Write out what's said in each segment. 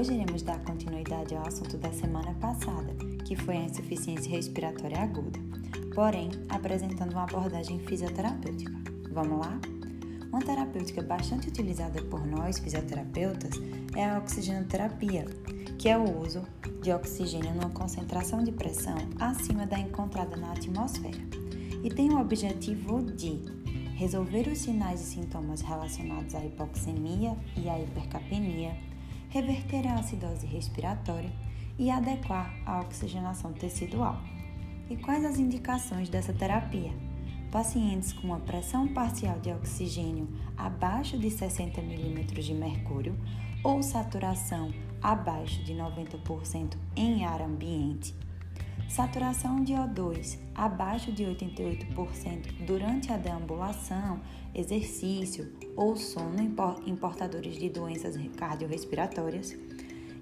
Hoje iremos dar continuidade ao assunto da semana passada, que foi a insuficiência respiratória aguda, porém apresentando uma abordagem fisioterapêutica. Vamos lá? Uma terapêutica bastante utilizada por nós fisioterapeutas é a oxigenoterapia, que é o uso de oxigênio numa concentração de pressão acima da encontrada na atmosfera e tem o objetivo de resolver os sinais e sintomas relacionados à hipoxemia e à hipercapnia, reverter a acidose respiratória e adequar a oxigenação tecidual. E quais as indicações dessa terapia? Pacientes com uma pressão parcial de oxigênio abaixo de 60 mm de mercúrio ou saturação abaixo de 90% em ar ambiente, saturação de O2 abaixo de 88% durante a deambulação, exercício ou sono em portadores de doenças cardiorrespiratórias,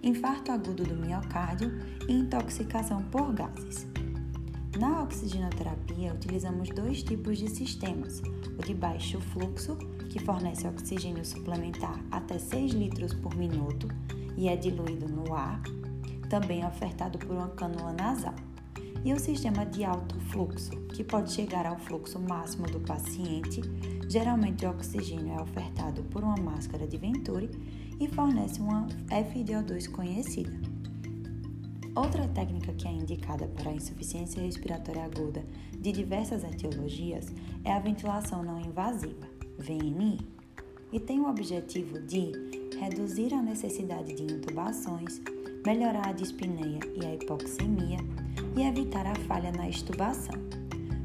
infarto agudo do miocárdio e intoxicação por gases. Na oxigenoterapia, utilizamos dois tipos de sistemas: o de baixo fluxo, que fornece oxigênio suplementar até 6 litros por minuto e é diluído no ar, também ofertado por uma cânula nasal, e o sistema de alto fluxo, que pode chegar ao fluxo máximo do paciente. Geralmente, o oxigênio é ofertado por uma máscara de Venturi e fornece uma FiO2 conhecida. Outra técnica que é indicada para a insuficiência respiratória aguda de diversas etiologias é a ventilação não invasiva, VNI, e tem o objetivo de reduzir a necessidade de intubações, melhorar a dispneia e a hipoxemia e evitar a falha na extubação.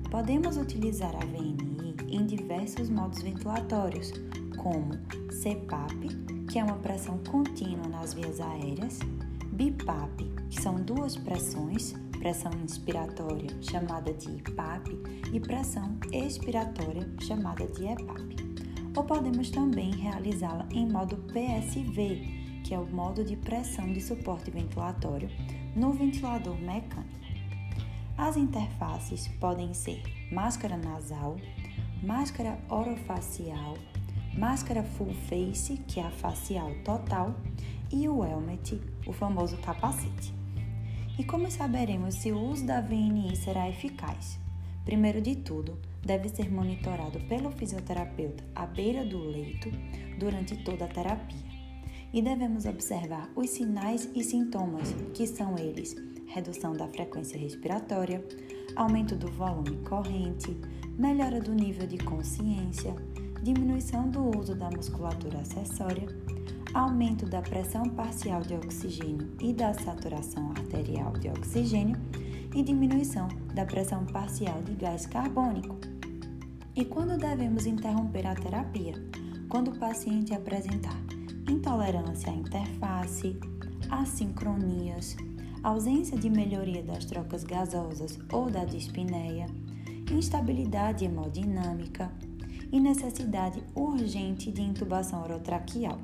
Podemos utilizar a VNI em diversos modos ventilatórios, como CPAP, que é uma pressão contínua nas vias aéreas, BIPAP, que são duas pressões, pressão inspiratória chamada de IPAP e pressão expiratória chamada de EPAP. Ou podemos também realizá-la em modo PSV, que é o modo de pressão de suporte ventilatório no ventilador mecânico. As interfaces podem ser máscara nasal, máscara orofacial, máscara full face, que é a facial total, e o helmet, o famoso capacete. E como saberemos se o uso da VNI será eficaz? Primeiro de tudo, deve ser monitorado pelo fisioterapeuta à beira do leito durante toda a terapia. E devemos observar os sinais e sintomas, que são eles: redução da frequência respiratória, aumento do volume corrente, melhora do nível de consciência, diminuição do uso da musculatura acessória, aumento da pressão parcial de oxigênio e da saturação arterial de oxigênio e diminuição da pressão parcial de gás carbônico. E quando devemos interromper a terapia? Quando o paciente apresentar intolerância à interface, assincronias, ausência de melhoria das trocas gasosas ou da dispneia, instabilidade hemodinâmica e necessidade urgente de intubação orotraqueal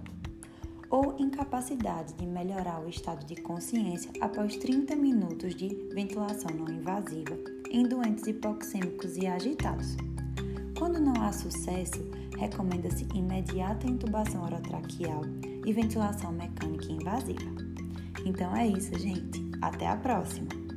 ou incapacidade de melhorar o estado de consciência após 30 minutos de ventilação não invasiva em doentes hipoxêmicos e agitados. Quando não há sucesso, recomenda-se imediata intubação orotraqueal e ventilação mecânica invasiva. Então é isso, gente. Até a próxima!